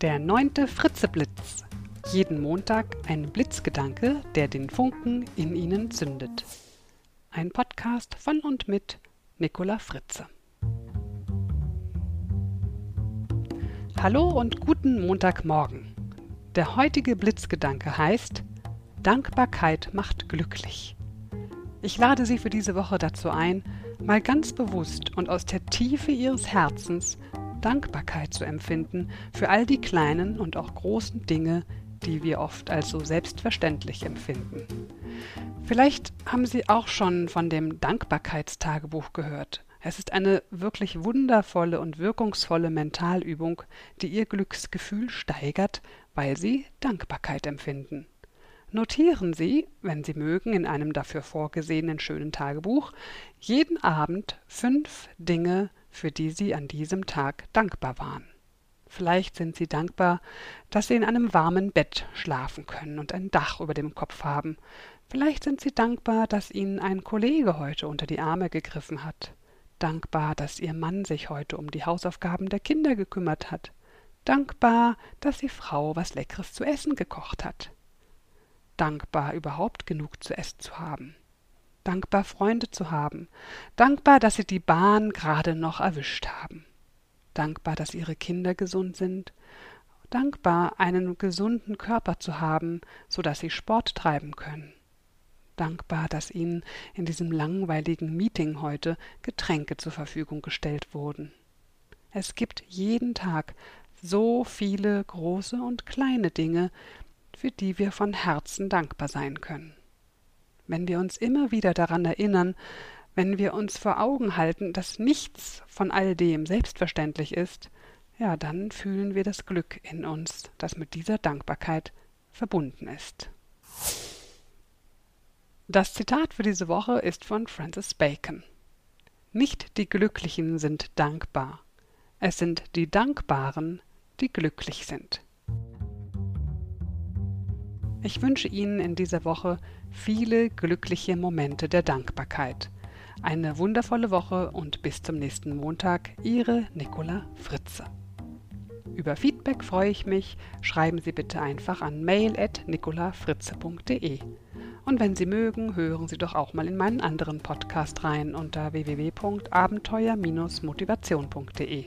Der neunte Fritzeblitz. Jeden Montag ein Blitzgedanke, der den Funken in Ihnen zündet. Ein Podcast von und mit Nicola Fritze. Hallo und guten Montagmorgen. Der heutige Blitzgedanke heißt Dankbarkeit macht glücklich. Ich lade Sie für diese Woche dazu ein, mal ganz bewusst und aus der Tiefe Ihres Herzens Dankbarkeit zu empfinden für all die kleinen und auch großen Dinge, die wir oft als so selbstverständlich empfinden. Vielleicht haben Sie auch schon von dem Dankbarkeitstagebuch gehört. Es ist eine wirklich wundervolle und wirkungsvolle Mentalübung, die Ihr Glücksgefühl steigert, weil Sie Dankbarkeit empfinden. Notieren Sie, wenn Sie mögen, in einem dafür vorgesehenen schönen Tagebuch jeden Abend fünf Dinge, für die Sie an diesem Tag dankbar waren. Vielleicht sind Sie dankbar, dass Sie in einem warmen Bett schlafen können und ein Dach über dem Kopf haben. Vielleicht sind Sie dankbar, dass Ihnen ein Kollege heute unter die Arme gegriffen hat. Dankbar, dass Ihr Mann sich heute um die Hausaufgaben der Kinder gekümmert hat. Dankbar, dass die Frau was Leckeres zu essen gekocht hat. Dankbar, überhaupt genug zu essen zu haben. Dankbar, Freunde zu haben. Dankbar, dass Sie die Bahn gerade noch erwischt haben dankbar, dass ihre Kinder gesund sind, dankbar, einen gesunden Körper zu haben, so dass sie Sport treiben können, dankbar, dass ihnen in diesem langweiligen Meeting heute Getränke zur Verfügung gestellt wurden. Es gibt jeden Tag so viele große und kleine Dinge, für die wir von Herzen dankbar sein können. Wenn wir uns immer wieder daran erinnern, wenn wir uns vor Augen halten, dass nichts von all dem selbstverständlich ist, ja, dann fühlen wir das Glück in uns, das mit dieser Dankbarkeit verbunden ist. Das Zitat für diese Woche ist von Francis Bacon. Nicht die Glücklichen sind dankbar, es sind die Dankbaren, die glücklich sind. Ich wünsche Ihnen in dieser Woche viele glückliche Momente der Dankbarkeit eine wundervolle Woche und bis zum nächsten Montag, Ihre Nicola Fritze. Über Feedback freue ich mich. Schreiben Sie bitte einfach an mail.nicolafritze.de. Und wenn Sie mögen, hören Sie doch auch mal in meinen anderen Podcast rein unter www.abenteuer-motivation.de.